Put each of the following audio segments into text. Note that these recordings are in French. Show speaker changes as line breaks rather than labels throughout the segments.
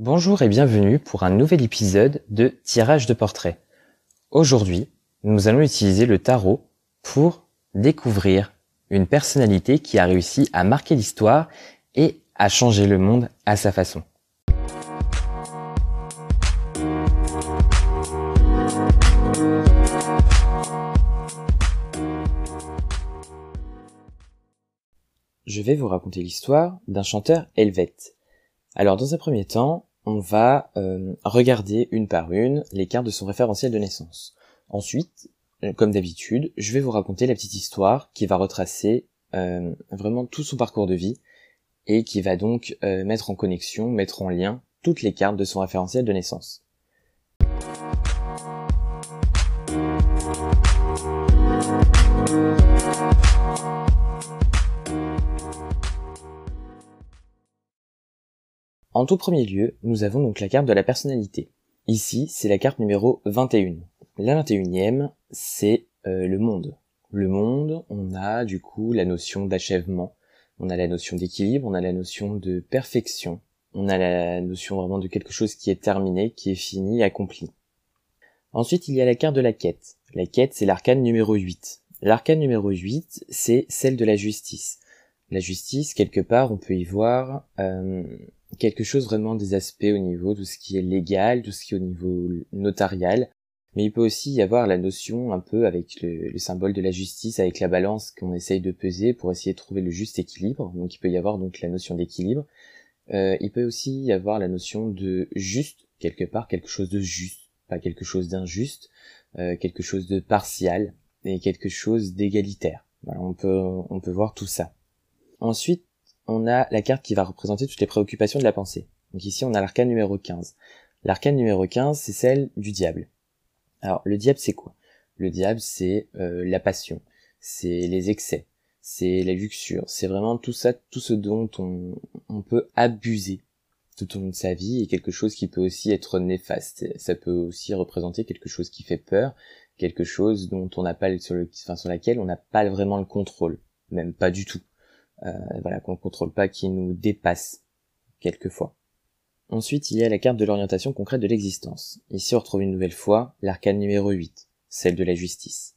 Bonjour et bienvenue pour un nouvel épisode de Tirage de portraits. Aujourd'hui, nous allons utiliser le tarot pour découvrir une personnalité qui a réussi à marquer l'histoire et à changer le monde à sa façon. Je vais vous raconter l'histoire d'un chanteur helvète. Alors dans un premier temps, on va euh, regarder une par une les cartes de son référentiel de naissance. Ensuite, euh, comme d'habitude, je vais vous raconter la petite histoire qui va retracer euh, vraiment tout son parcours de vie et qui va donc mettre en connexion, mettre en lien toutes les cartes de son référentiel de naissance. En tout premier lieu, nous avons donc la carte de la personnalité. Ici, c'est la carte numéro 21. La 21e, c'est euh, le monde. Le monde, on a du coup la notion d'achèvement, on a la notion d'équilibre, on a la notion de perfection, on a la notion vraiment de quelque chose qui est terminé, qui est fini, accompli. Ensuite, il y a la carte de la quête. La quête, c'est l'arcane numéro 8. L'arcane numéro 8, c'est celle de la justice. La justice, quelque part, on peut y voir euh, quelque chose vraiment des aspects au niveau de ce qui est légal, tout ce qui est au niveau notarial, mais il peut aussi y avoir la notion un peu avec le, symbole de la justice, avec la balance qu'on essaye de peser pour essayer de trouver le juste équilibre. Donc il peut y avoir donc la notion d'équilibre. Euh, il peut aussi y avoir la notion de juste quelque part, quelque chose de juste, pas quelque chose d'injuste, euh, quelque chose de partial et quelque chose d'égalitaire. Voilà, on peut on peut voir tout ça. Ensuite, on a la carte qui va représenter toutes les préoccupations de la pensée. Donc ici, on a l'arcane numéro 15. L'arcane numéro 15, c'est celle du diable. Alors, le diable, c'est quoi? Le diable, c'est euh, la passion, c'est les excès, c'est la luxure, c'est vraiment tout ça, tout ce dont on, peut abuser tout au long de sa vie et quelque chose qui peut aussi être néfaste. Ça peut aussi représenter quelque chose qui fait peur, quelque chose dont on n'a pas enfin, sur laquelle on n'a pas vraiment le contrôle, même pas du tout voilà, qu'on ne contrôle pas, qui nous dépasse quelquefois. Ensuite, il y a la carte de l'orientation concrète de l'existence. Ici, on retrouve une nouvelle fois l'arcane numéro 8, celle de la justice.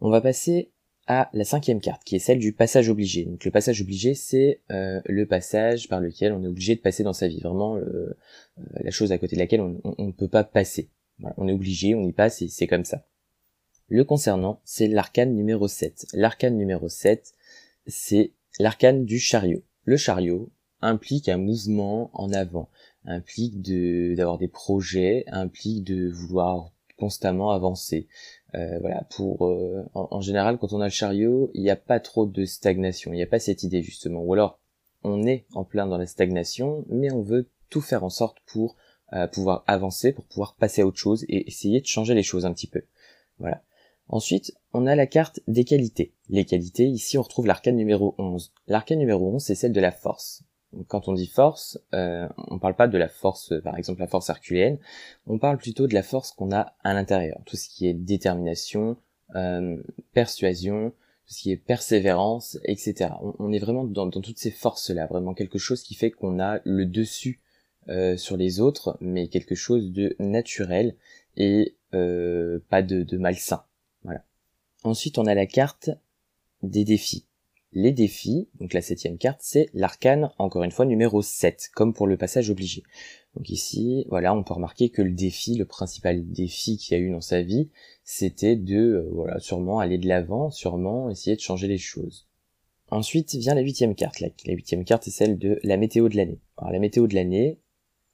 On va passer à la cinquième carte, qui est celle du passage obligé. Donc le passage obligé, c'est euh, le passage par lequel on est obligé de passer dans sa vie, vraiment euh, la chose à côté de laquelle on ne peut pas passer. on est obligé, on y passe et c'est comme ça. Le concernant, c'est l'arcane numéro 7. L'arcane numéro 7, c'est L'arcane du chariot. Le chariot implique un mouvement en avant, implique de d'avoir des projets, implique de vouloir constamment avancer. Euh, voilà, pour euh, en, général, quand on a le chariot, il n'y a pas trop de stagnation, il n'y a pas cette idée justement. Ou alors, on est en plein dans la stagnation, mais on veut tout faire en sorte pour euh, pouvoir avancer, pour pouvoir passer à autre chose et essayer de changer les choses un petit peu. Voilà. Ensuite, on a la carte des qualités. Les qualités, ici on retrouve l'arcane numéro 11. L'arcane numéro 11, c'est celle de la force. quand on dit force, euh, on parle pas de la force, par exemple la force herculéenne, on parle plutôt de la force qu'on a à l'intérieur. Tout ce qui est détermination, euh, persuasion, tout ce qui est persévérance, etc. On, est vraiment dans, toutes ces forces-là, vraiment quelque chose qui fait qu'on a le dessus euh, sur les autres, mais quelque chose de naturel et euh, pas de malsain. Ensuite, on a la carte des défis. Les défis, donc la septième carte, c'est l'arcane, encore une fois, numéro 7, comme pour le passage obligé. Donc ici, voilà, on peut remarquer que le défi, le principal défi qu'il y a eu dans sa vie, c'était de, euh, voilà, sûrement aller de l'avant, sûrement essayer de changer les choses. Ensuite vient la huitième carte. La, huitième carte, c'est celle de la météo de l'année. Alors la météo de l'année,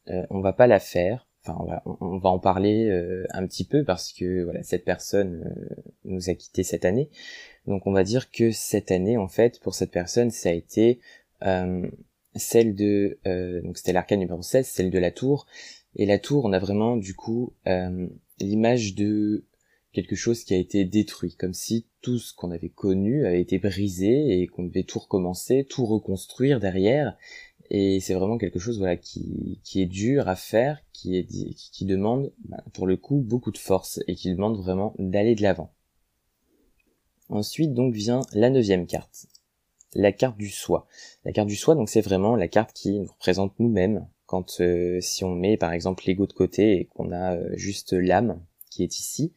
euh, on va pas la faire, enfin on va, en parler euh, un petit peu parce que voilà cette personne euh, nous a quitté cette année. Donc on va dire que cette année en fait pour cette personne ça a été euh, celle de donc c'était l'arcane numéro 16 celle de la tour. Et la tour on a vraiment du coup l'image de quelque chose qui a été détruit comme si tout ce qu'on avait connu avait été brisé et qu'on devait tout recommencer tout reconstruire derrière et c'est vraiment quelque chose voilà qui, qui est dur à faire, qui qui demande bah, pour le coup beaucoup de force et qui demande vraiment d'aller de l'avant. Ensuite donc vient la neuvième carte, la carte du soi. La carte du soi donc c'est vraiment la carte qui nous représente nous-mêmes quand euh, si on met par exemple l'ego de côté et qu'on a euh, juste l'âme qui est ici,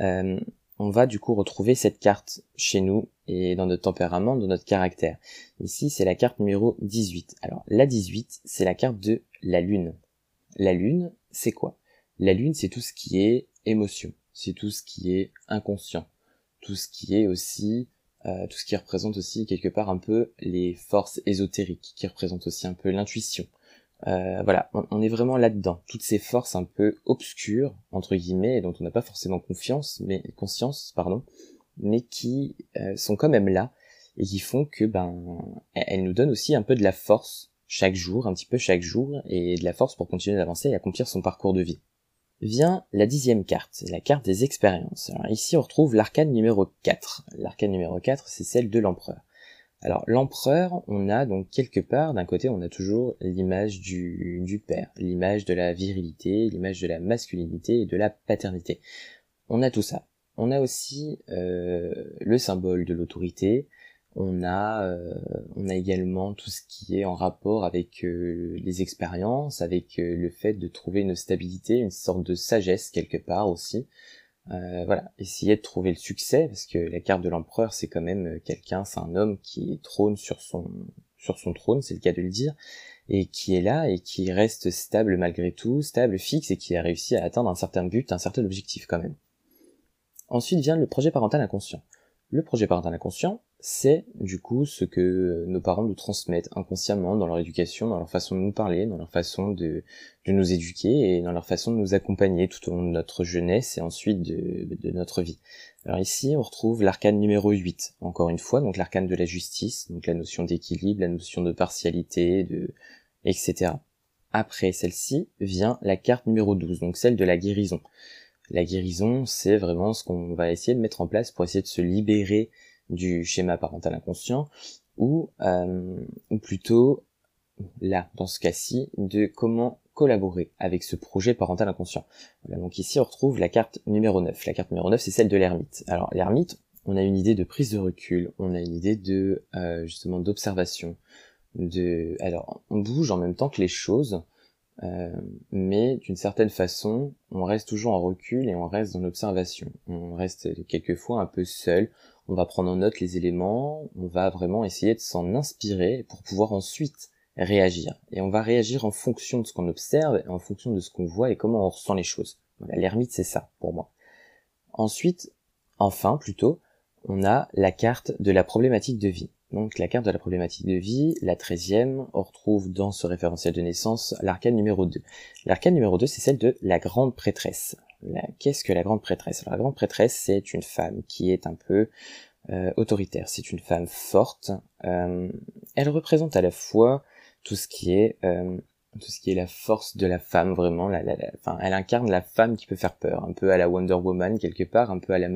euh, on va du coup retrouver cette carte chez nous et dans notre tempérament, dans notre caractère. Ici, c'est la carte numéro 18. Alors, la 18, c'est la carte de la lune. La lune, c'est quoi? La lune, c'est tout ce qui est émotion, c'est tout ce qui est inconscient, tout ce qui est aussi euh, tout ce qui représente aussi quelque part un peu les forces ésotériques, qui représente aussi un peu l'intuition. Euh, voilà, on, est vraiment là-dedans. Toutes ces forces un peu obscures, entre guillemets, dont on n'a pas forcément confiance, mais conscience, pardon, mais qui euh, sont quand même là et qui font que ben elles nous donnent aussi un peu de la force chaque jour, un petit peu chaque jour, et de la force pour continuer d'avancer et accomplir son parcours de vie vient la dixième carte, la carte des expériences. Alors ici on retrouve l'arcane numéro 4. L'arcane numéro 4 c'est celle de l'empereur. Alors l'empereur, on a donc quelque part, d'un côté on a toujours l'image du, père, l'image de la virilité, l'image de la masculinité et de la paternité. On a tout ça. On a aussi euh, le symbole de l'autorité, on a, euh, on a également tout ce qui est en rapport avec euh, les expériences, avec le fait de trouver une stabilité, une sorte de sagesse quelque part aussi. Voilà, essayer de trouver le succès, parce que la carte de l'empereur, c'est quand même quelqu'un, c'est un homme qui trône sur son, sur son trône, c'est le cas de le dire, et qui est là et qui reste stable malgré tout, stable, fixe, et qui a réussi à atteindre un certain but, un certain objectif quand même. Ensuite vient le projet parental inconscient. Le projet parental inconscient, c'est du coup ce que nos parents nous transmettent inconsciemment dans leur éducation, dans leur façon de nous parler, dans leur façon de, nous éduquer et dans leur façon de nous accompagner tout au long de notre jeunesse et ensuite de, de notre vie. Alors ici, on retrouve l'arcane numéro 8, encore une fois, donc l'arcane de la justice, donc la notion d'équilibre, la notion de partialité, de etc. Après celle-ci vient la carte numéro 12, donc celle de la guérison. La guérison, c'est vraiment ce qu'on va essayer de mettre en place pour essayer de se libérer du schéma parental inconscient, ou, euh, plutôt, là, dans ce cas-ci, de comment collaborer avec ce projet parental inconscient. Voilà, donc ici on retrouve la carte numéro 9. La carte numéro 9 c'est celle de l'ermite. Alors l'ermite, on a une idée de prise de recul, on a une idée de euh, justement d'observation, de alors on bouge en même temps que les choses, euh, mais d'une certaine façon, on reste toujours en recul et on reste dans l'observation. On reste quelquefois un peu seul. On va prendre en note les éléments, on va vraiment essayer de s'en inspirer pour pouvoir ensuite réagir. Et on va réagir en fonction de ce qu'on observe, en fonction de ce qu'on voit et comment on ressent les choses. L'ermite c'est ça pour moi. Ensuite, enfin plutôt, on a la carte de la problématique de vie. Donc la carte de la problématique de vie, la treizième, on retrouve dans ce référentiel de naissance l'arcane numéro 2. L'arcane numéro 2, c'est celle de la grande prêtresse. Qu'est-ce que la grande prêtresse? La grande prêtresse, c'est une femme qui est un peu euh, autoritaire. C'est une femme forte. Euh, elle représente à la fois tout ce qui est euh, tout ce qui est la force de la femme vraiment la, la, enfin elle incarne la femme qui peut faire peur un peu à la Wonder Woman quelque part un peu à la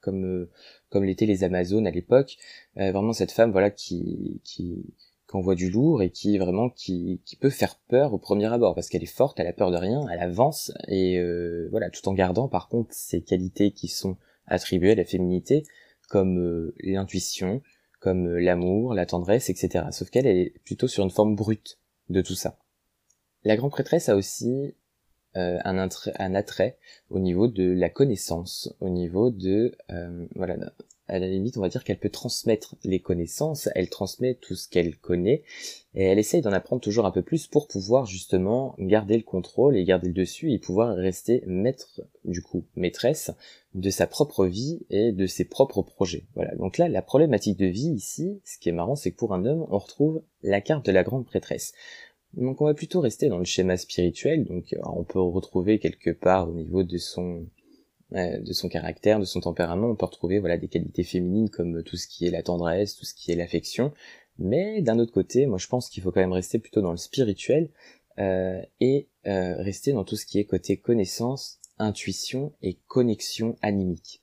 comme euh, comme l'étaient les Amazones à l'époque. Euh, vraiment cette femme voilà qui qui envoie du lourd et qui vraiment qui, qui peut faire peur au premier abord parce qu'elle est forte elle a peur de rien elle avance et euh, voilà tout en gardant par contre ses qualités qui sont attribuées à la féminité comme l'intuition comme l'amour la tendresse etc sauf qu'elle est plutôt sur une forme brute de tout ça la grande prêtresse a aussi euh, un, attrait, au niveau de la connaissance, au niveau de euh, voilà, à la limite, on va dire qu'elle peut transmettre les connaissances, elle transmet tout ce qu'elle connaît, et elle essaye d'en apprendre toujours un peu plus pour pouvoir justement garder le contrôle et garder le dessus et pouvoir rester maître, du coup, maîtresse de sa propre vie et de ses propres projets. Voilà. Donc là, la problématique de vie ici, ce qui est marrant, c'est que pour un homme, on retrouve la carte de la grande prêtresse. Donc on va plutôt rester dans le schéma spirituel, donc euh, on peut retrouver quelque part au niveau de son euh, de son caractère, de son tempérament, on peut retrouver voilà des qualités féminines comme tout ce qui est la tendresse, tout ce qui est l'affection, mais d'un autre côté, moi je pense qu'il faut quand même rester plutôt dans le spirituel euh, et rester dans tout ce qui est côté connaissance, intuition et connexion animique.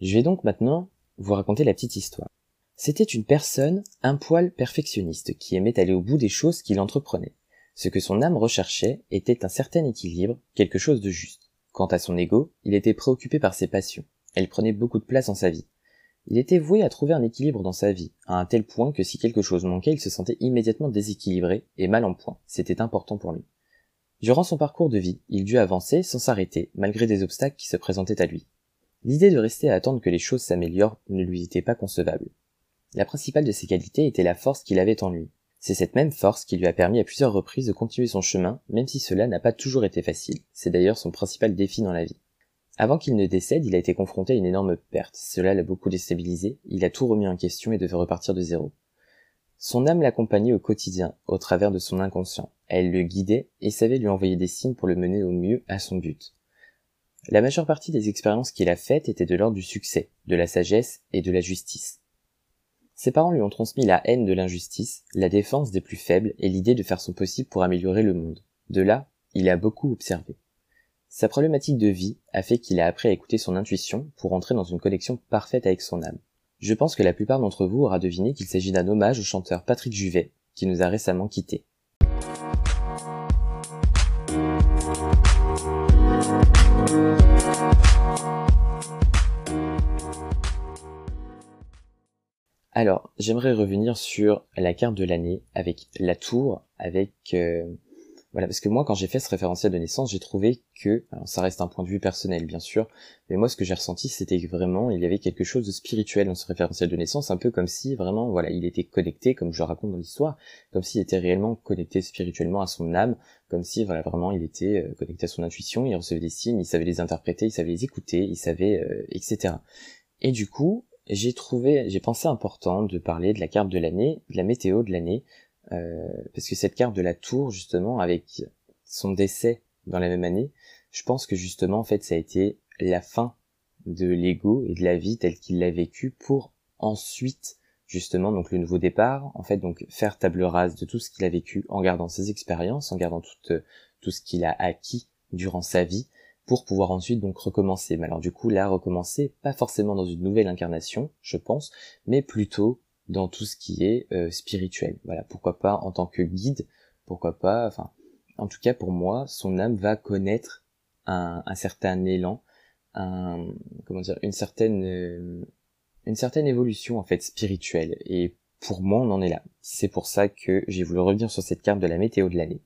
Je vais donc maintenant vous raconter la petite histoire. C'était une personne un poil perfectionniste qui aimait aller au bout des choses qu'il entreprenait. Ce que son âme recherchait était un certain équilibre, quelque chose de juste. Quant à son ego, il était préoccupé par ses passions. Elles prenaient beaucoup de place dans sa vie. Il était voué à trouver un équilibre dans sa vie, à un tel point que si quelque chose manquait, il se sentait immédiatement déséquilibré et mal en point. C'était important pour lui. Durant son parcours de vie, il dut avancer sans s'arrêter, malgré des obstacles qui se présentaient à lui. L'idée de rester à attendre que les choses s'améliorent ne lui était pas concevable. La principale de ses qualités était la force qu'il avait en lui. C'est cette même force qui lui a permis à plusieurs reprises de continuer son chemin, même si cela n'a pas toujours été facile. C'est d'ailleurs son principal défi dans la vie. Avant qu'il ne décède, il a été confronté à une énorme perte. Cela l'a beaucoup déstabilisé, il a tout remis en question et devait repartir de zéro. Son âme l'accompagnait au quotidien, au travers de son inconscient. Elle le guidait et savait lui envoyer des signes pour le mener au mieux à son but. La majeure partie des expériences qu'il a faites étaient de l'ordre du succès, de la sagesse et de la justice. Ses parents lui ont transmis la haine de l'injustice, la défense des plus faibles et l'idée de faire son possible pour améliorer le monde. De là, il a beaucoup observé. Sa problématique de vie a fait qu'il a appris à écouter son intuition pour entrer dans une connexion parfaite avec son âme. Je pense que la plupart d'entre vous aura deviné qu'il s'agit d'un hommage au chanteur Patrick Juvet, qui nous a récemment quittés. Alors, j'aimerais revenir sur la carte de l'année avec la tour, avec euh, voilà, parce que moi, quand j'ai fait ce référentiel de naissance, j'ai trouvé que, alors ça reste un point de vue personnel, bien sûr, mais moi, ce que j'ai ressenti, c'était que vraiment, il y avait quelque chose de spirituel dans ce référentiel de naissance, un peu comme si, vraiment, voilà, il était connecté, comme je raconte dans l'histoire, comme s'il était réellement connecté spirituellement à son âme, comme si, voilà, vraiment, il était euh, connecté à son intuition, il recevait des signes, il savait les interpréter, il savait les écouter, il savait, euh, etc. Et du coup, j'ai trouvé, j'ai pensé important de parler de la carte de l'année, de la météo de l'année, euh, parce que cette carte de la tour, justement, avec son décès dans la même année, je pense que justement, en fait, ça a été la fin de l'ego et de la vie telle qu'il l'a vécu pour ensuite, justement, donc le nouveau départ, en fait, donc faire table rase de tout ce qu'il a vécu en gardant ses expériences, en gardant tout, tout ce qu'il a acquis durant sa vie, pour pouvoir ensuite donc recommencer. Mais alors du coup là recommencer, pas forcément dans une nouvelle incarnation, je pense, mais plutôt dans tout ce qui est euh, spirituel. Voilà, pourquoi pas en tant que guide, pourquoi pas, enfin, en tout cas pour moi, son âme va connaître un, certain élan, comment dire, une certaine, euh, une certaine évolution en fait spirituelle. Et pour moi, on en est là. C'est pour ça que j'ai voulu revenir sur cette carte de la météo de l'année.